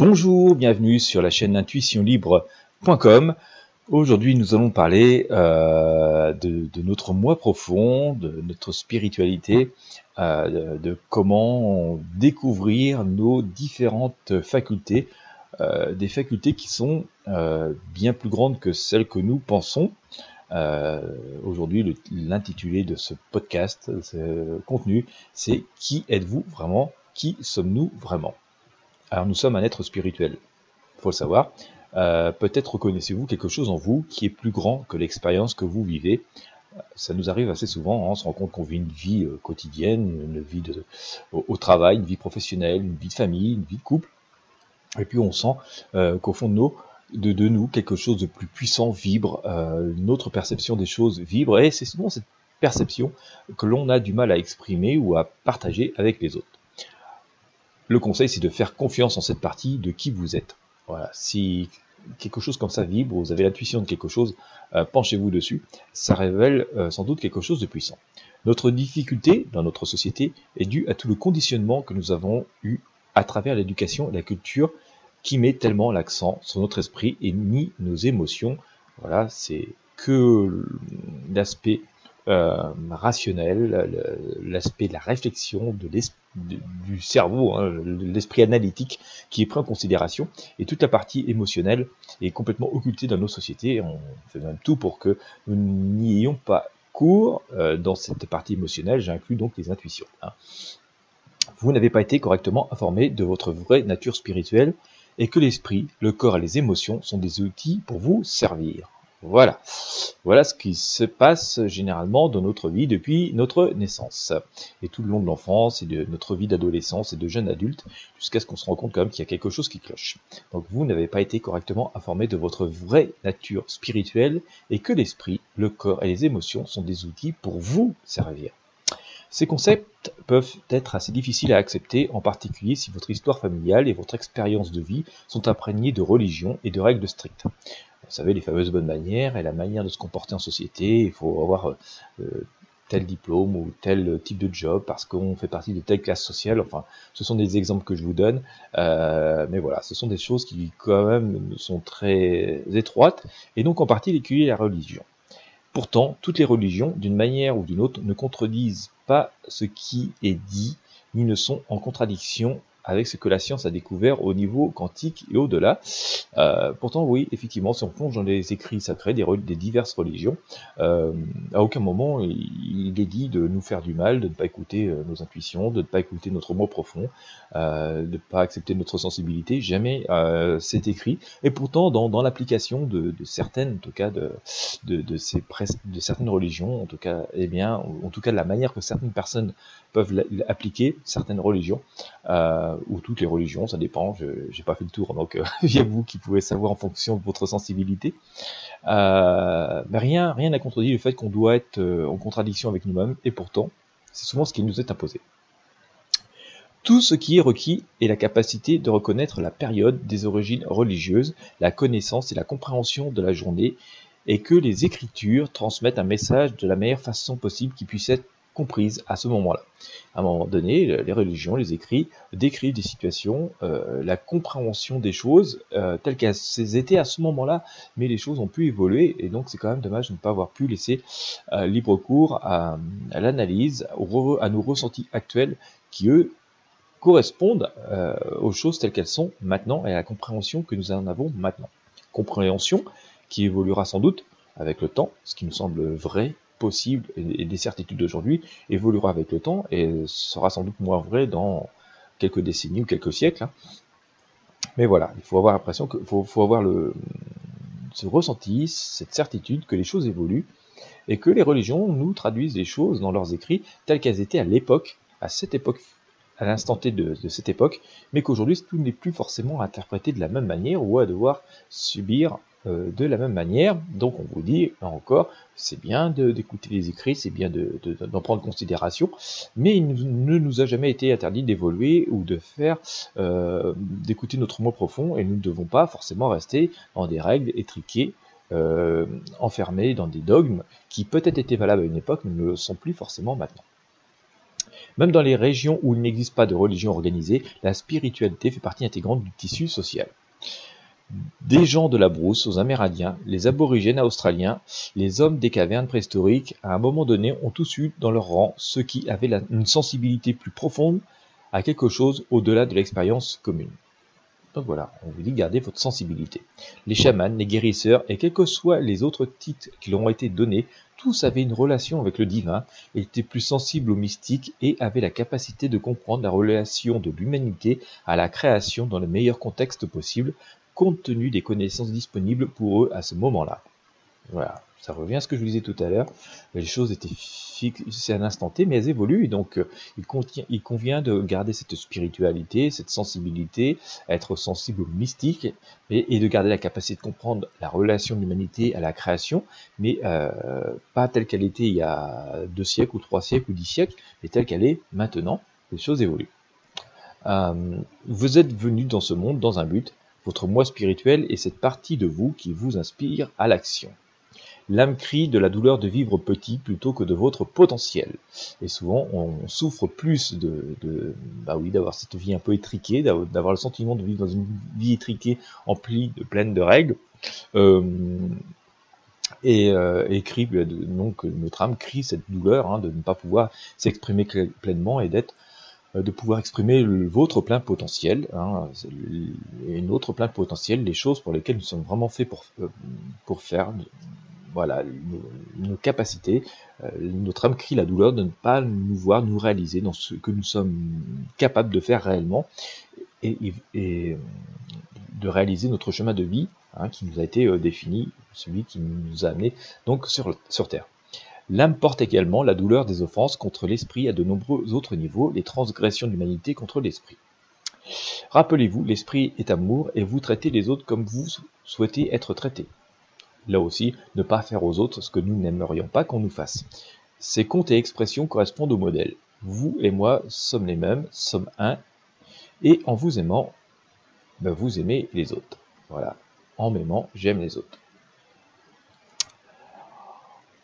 Bonjour, bienvenue sur la chaîne intuitionlibre.com. Aujourd'hui, nous allons parler euh, de, notre moi profond, de notre spiritualité, euh, de, comment découvrir nos différentes facultés, euh, des facultés qui sont bien plus grandes que celles que nous pensons. Aujourd'hui, l'intitulé de ce podcast, de ce contenu, c'est Qui êtes-vous vraiment? Qui sommes-nous vraiment? Alors nous sommes un être spirituel, faut le savoir. Euh, peut-être reconnaissez-vous quelque chose en vous qui est plus grand que l'expérience que vous vivez. Ça nous arrive assez souvent, hein, on se rend compte qu'on vit une vie euh, quotidienne, une vie de, au, travail, une vie professionnelle, une vie de famille, une vie de couple. Et puis on sent euh, qu'au fond de nous, de, de, nous, quelque chose de plus puissant vibre, notre perception des choses vibre, et c'est souvent cette perception que l'on a du mal à exprimer ou à partager avec les autres. Le conseil, c'est de faire confiance en cette partie de qui vous êtes. Voilà, si quelque chose comme ça vibre, vous avez l'intuition de quelque chose, euh, penchez-vous dessus, ça révèle euh, sans doute quelque chose de puissant. Notre difficulté dans notre société est due à tout le conditionnement que nous avons eu à travers l'éducation la culture qui met tellement l'accent sur notre esprit et nie nos émotions. Voilà, c'est que l'aspect euh, rationnel, l'aspect de la réflexion, du cerveau, hein, l'esprit analytique qui est pris en considération, et toute la partie émotionnelle est complètement occultée dans nos sociétés. On fait même tout pour que nous n'y ayons pas cours euh, dans cette partie émotionnelle, j'inclus donc les intuitions. Hein. Vous n'avez pas été correctement informé de votre vraie nature spirituelle, et que l'esprit, le corps et les émotions sont des outils pour vous servir. Voilà. Voilà ce qui se passe généralement dans notre vie depuis notre naissance. Et tout le long de l'enfance et de notre vie d'adolescence et de jeune adulte, jusqu'à ce qu'on se rende compte quand même qu'il y a quelque chose qui cloche. Donc vous n'avez pas été correctement informé de votre vraie nature spirituelle et que l'esprit, le corps et les émotions sont des outils pour vous servir. Ces concepts peuvent être assez difficiles à accepter, en particulier si votre histoire familiale et votre expérience de vie sont imprégnées de religion et de règles strictes vous savez, les fameuses bonnes manières et la manière de se comporter en société. Il faut avoir euh, euh, tel diplôme ou tel type de job parce qu'on fait partie de telle classe sociale. Enfin, ce sont des exemples que je vous donne. Euh, mais voilà, ce sont des choses qui quand même sont très étroites et donc en partie l'écuyer la religion. Pourtant, toutes les religions, d'une manière ou d'une autre, ne contredisent pas ce qui est dit, ni ne sont en contradiction avec ce que la science a découvert au niveau quantique et au-delà. Euh, pourtant, oui, effectivement, si on plonge dans les écrits sacrés des, diverses religions, euh, à aucun moment il, est dit de nous faire du mal, de ne pas écouter euh, nos intuitions, de ne pas écouter notre mot profond, de ne pas accepter notre sensibilité. Jamais c'est écrit. Et pourtant, dans, l'application de, certaines, en tout cas, de certaines religions, en tout cas, eh bien, en tout cas, de la manière que certaines personnes peuvent appliquer certaines religions. Euh, ou toutes les religions, ça dépend, je n'ai pas fait le tour, donc il y a vous qui pouvez savoir en fonction de votre sensibilité. Euh, mais rien rien n'a contredit le fait qu'on doit être euh, en contradiction avec nous-mêmes, et pourtant, c'est souvent ce qui nous est imposé. Tout ce qui est requis est la capacité de reconnaître la période des origines religieuses, la connaissance et la compréhension de la journée, et que les écritures transmettent un message de la meilleure façon possible qui puisse être comprise à ce moment-là. À un moment donné, les religions, les écrits décrivent des situations, euh, la compréhension des choses euh, telles qu'elles étaient à ce moment-là, mais les choses ont pu évoluer et donc c'est quand même dommage de ne pas avoir pu laisser euh, libre cours à, l'analyse, à nos ressentis actuels qui eux correspondent aux choses telles qu'elles sont maintenant et à la compréhension que nous en avons maintenant. Compréhension qui évoluera sans doute avec le temps, ce qui nous semble vrai possible et des certitudes d'aujourd'hui évoluera avec le temps et sera sans doute moins vrai dans quelques décennies ou quelques siècles. Hein. Mais voilà, il faut avoir l'impression que faut, avoir le ce ressenti, cette certitude que les choses évoluent et que les religions nous traduisent les choses dans leurs écrits telles qu'elles étaient à l'époque, à cette époque, à l'instant T de, cette époque, mais qu'aujourd'hui tout n'est plus forcément interprété de la même manière ou à devoir subir euh, de la même manière. Donc on vous dit, encore, c'est bien d'écouter les écrits, c'est bien d'en de, prendre considération, mais il ne nous a jamais été interdit d'évoluer ou de faire, euh, d'écouter notre mot profond, et nous ne devons pas forcément rester dans des règles étriquées, euh, enfermées dans des dogmes qui peut-être étaient valables à une époque, mais ne le sont plus forcément maintenant. Même dans les régions où il n'existe pas de religion organisée, la spiritualité fait partie intégrante du tissu social. Des gens de la brousse aux Amérindiens, les aborigènes australiens, les hommes des cavernes préhistoriques, à un moment donné, ont tous eu dans leur rang ceux qui avaient une sensibilité plus profonde à quelque chose au-delà de l'expérience commune. Donc voilà, on vous dit garder votre sensibilité. Les chamans, les guérisseurs et quels que soient les autres titres qui leur ont été donnés, tous avaient une relation avec le divin, étaient plus sensibles au mystique et avaient la capacité de comprendre la relation de l'humanité à la création dans le meilleur contexte possible, compte tenu des connaissances disponibles pour eux à ce moment-là. Voilà, ça revient à ce que je vous disais tout à l'heure. Les choses étaient fixées à un instant T, mais elles évoluent. Donc, euh, il, convient de garder cette spiritualité, cette sensibilité, être sensible au mystique, et, de garder la capacité de comprendre la relation de l'humanité à la création, mais euh, pas telle qu'elle était il y a deux siècles, ou trois siècles, ou dix siècles, mais telle qu'elle est maintenant. Les choses évoluent. Euh, vous êtes venu dans ce monde dans un but, votre moi spirituel est cette partie de vous qui vous inspire à l'action. L'âme crie de la douleur de vivre petit plutôt que de votre potentiel. Et souvent, on souffre plus de, bah oui, d'avoir cette vie un peu étriquée, d'avoir le sentiment de vivre dans une vie étriquée, emplie de pleine de règles. Euh, et, euh, crie, donc notre âme crie cette douleur hein, de ne pas pouvoir s'exprimer pleinement et d'être de pouvoir exprimer votre plein potentiel, hein, et notre plein potentiel, les choses pour lesquelles nous sommes vraiment faits pour, euh, pour faire, voilà, nos, capacités. Euh, notre âme crie la douleur de ne pas nous voir nous réaliser dans ce que nous sommes capables de faire réellement, et, de réaliser notre chemin de vie hein, qui nous a été défini, celui qui nous a amené donc sur, sur Terre. L'âme porte également la douleur des offenses contre l'esprit à de nombreux autres niveaux, les transgressions de l'humanité contre l'esprit. Rappelez-vous, l'esprit est amour et vous traitez les autres comme vous souhaitez être traités. Là aussi, ne pas faire aux autres ce que nous n'aimerions pas qu'on nous fasse. Ces contes et expressions correspondent au modèle. Vous et moi sommes les mêmes, sommes un, et en vous aimant, ben, vous aimez les autres. Voilà. En m'aimant, j'aime les autres.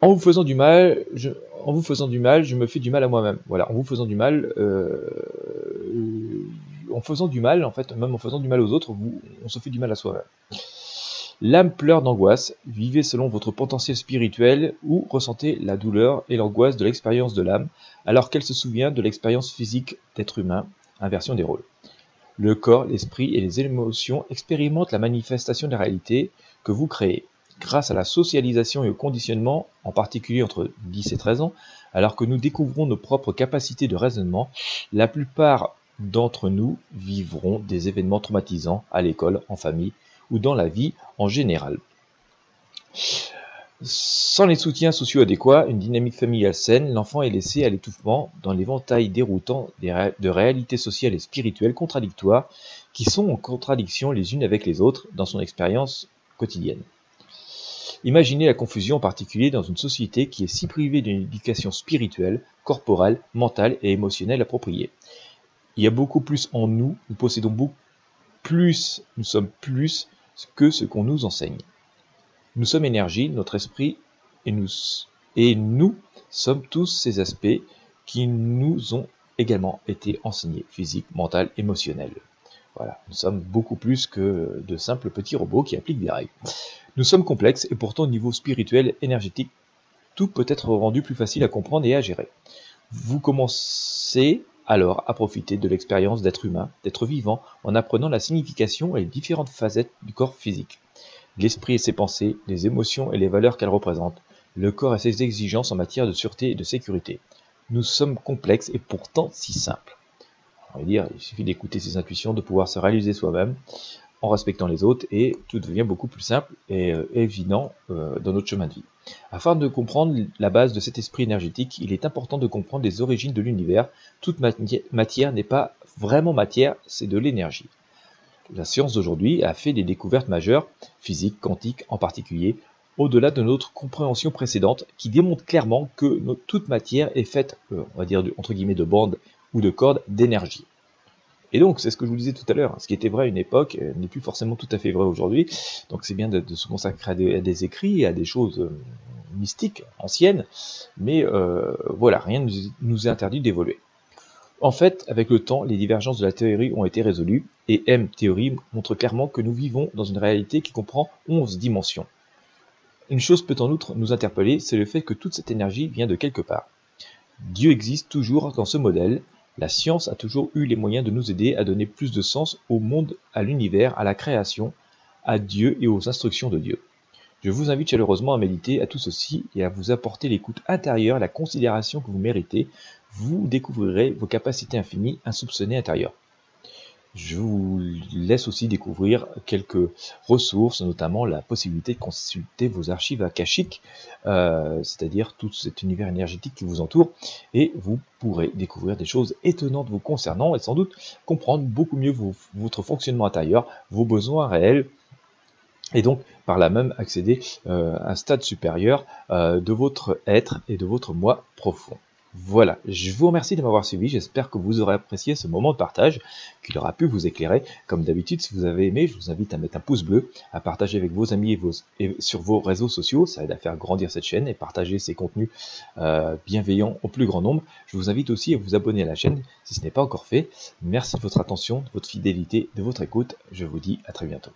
En vous faisant du mal, je, me fais du mal à moi-même. Voilà, en vous faisant du mal, euh, en faisant du mal, en fait, même en faisant du mal aux autres, on se fait du mal à soi-même. L'âme pleure d'angoisse, vivez selon votre potentiel spirituel ou ressentez la douleur et l'angoisse de l'expérience de l'âme alors qu'elle se souvient de l'expérience physique d'être humain, inversion des rôles. Le corps, l'esprit et les émotions expérimentent la manifestation de la réalité que vous créez grâce à la socialisation et au conditionnement, en particulier entre 10 et 13 ans, alors que nous découvrons nos propres capacités de raisonnement, la plupart d'entre nous vivront des événements traumatisants à l'école, en famille ou dans la vie en général. Sans les soutiens sociaux adéquats, une dynamique familiale saine, l'enfant est laissé à l'étouffement dans l'éventail déroutant de réalités sociales et spirituelles contradictoires qui sont en contradiction les unes avec les autres dans son expérience quotidienne. Imaginez la confusion en particulier dans une société qui est si privée d'une éducation spirituelle, corporelle, mentale et émotionnelle appropriée. Il y a beaucoup plus en nous, nous possédons beaucoup plus, nous sommes plus que ce qu'on nous enseigne. Nous sommes énergie, notre esprit, et nous, sommes tous ces aspects qui nous ont également été enseignés, physique, mental, émotionnel. Voilà, nous sommes beaucoup plus que de simples petits robots qui appliquent des règles. Nous sommes complexes et pourtant au niveau spirituel, énergétique, tout peut être rendu plus facile à comprendre et à gérer. Vous commencez alors à profiter de l'expérience d'être humain, d'être vivant, en apprenant la signification et les différentes facettes du corps physique. L'esprit et ses pensées, les émotions et les valeurs qu'elles représentent, le corps et ses exigences en matière de sûreté et de sécurité. Nous sommes complexes et pourtant si simples dire, il suffit d'écouter ses intuitions, de pouvoir se réaliser soi-même en respectant les autres et tout devient beaucoup plus simple et euh, évident euh, dans notre chemin de vie. Afin de comprendre la base de cet esprit énergétique, il est important de comprendre les origines de l'univers. Toute matière n'est pas vraiment matière, c'est de l'énergie. La science d'aujourd'hui a fait des découvertes majeures, physiques, quantiques en particulier, au-delà de notre compréhension précédente, qui démontrent clairement que toute matière est faite, euh, on va dire entre guillemets, de bandes ou de cordes d'énergie. Et donc, c'est ce que je vous disais tout à l'heure, ce qui était vrai à une époque n'est plus forcément tout à fait vrai aujourd'hui. Donc c'est bien de, se consacrer à des, écrits, à des choses mystiques, anciennes, mais voilà, rien ne nous est interdit d'évoluer. En fait, avec le temps, les divergences de la théorie ont été résolues, et M théorie montre clairement que nous vivons dans une réalité qui comprend 11 dimensions. Une chose peut en outre nous interpeller, c'est le fait que toute cette énergie vient de quelque part. Dieu existe toujours dans ce modèle, la science a toujours eu les moyens de nous aider à donner plus de sens au monde, à l'univers, à la création, à Dieu et aux instructions de Dieu. Je vous invite chaleureusement à méditer à tout ceci et à vous apporter l'écoute intérieure, la considération que vous méritez. Vous découvrirez vos capacités infinies, insoupçonnées intérieures. Je vous laisse aussi découvrir quelques ressources, notamment la possibilité de consulter vos archives akashiques, euh, c'est-à-dire tout cet univers énergétique qui vous entoure, et vous pourrez découvrir des choses étonnantes vous concernant et sans doute comprendre beaucoup mieux votre fonctionnement intérieur, vos besoins réels, et donc par là même accéder euh, à un stade supérieur euh, de votre être et de votre moi profond. Voilà, je vous remercie de m'avoir suivi, j'espère que vous aurez apprécié ce moment de partage, qu'il aura pu vous éclairer. Comme d'habitude, si vous avez aimé, je vous invite à mettre un pouce bleu, à partager avec vos amis et, sur vos réseaux sociaux, ça aide à faire grandir cette chaîne et partager ces contenus euh, bienveillants au plus grand nombre. Je vous invite aussi à vous abonner à la chaîne si ce n'est pas encore fait. Merci de votre attention, de votre fidélité, de votre écoute, je vous dis à très bientôt.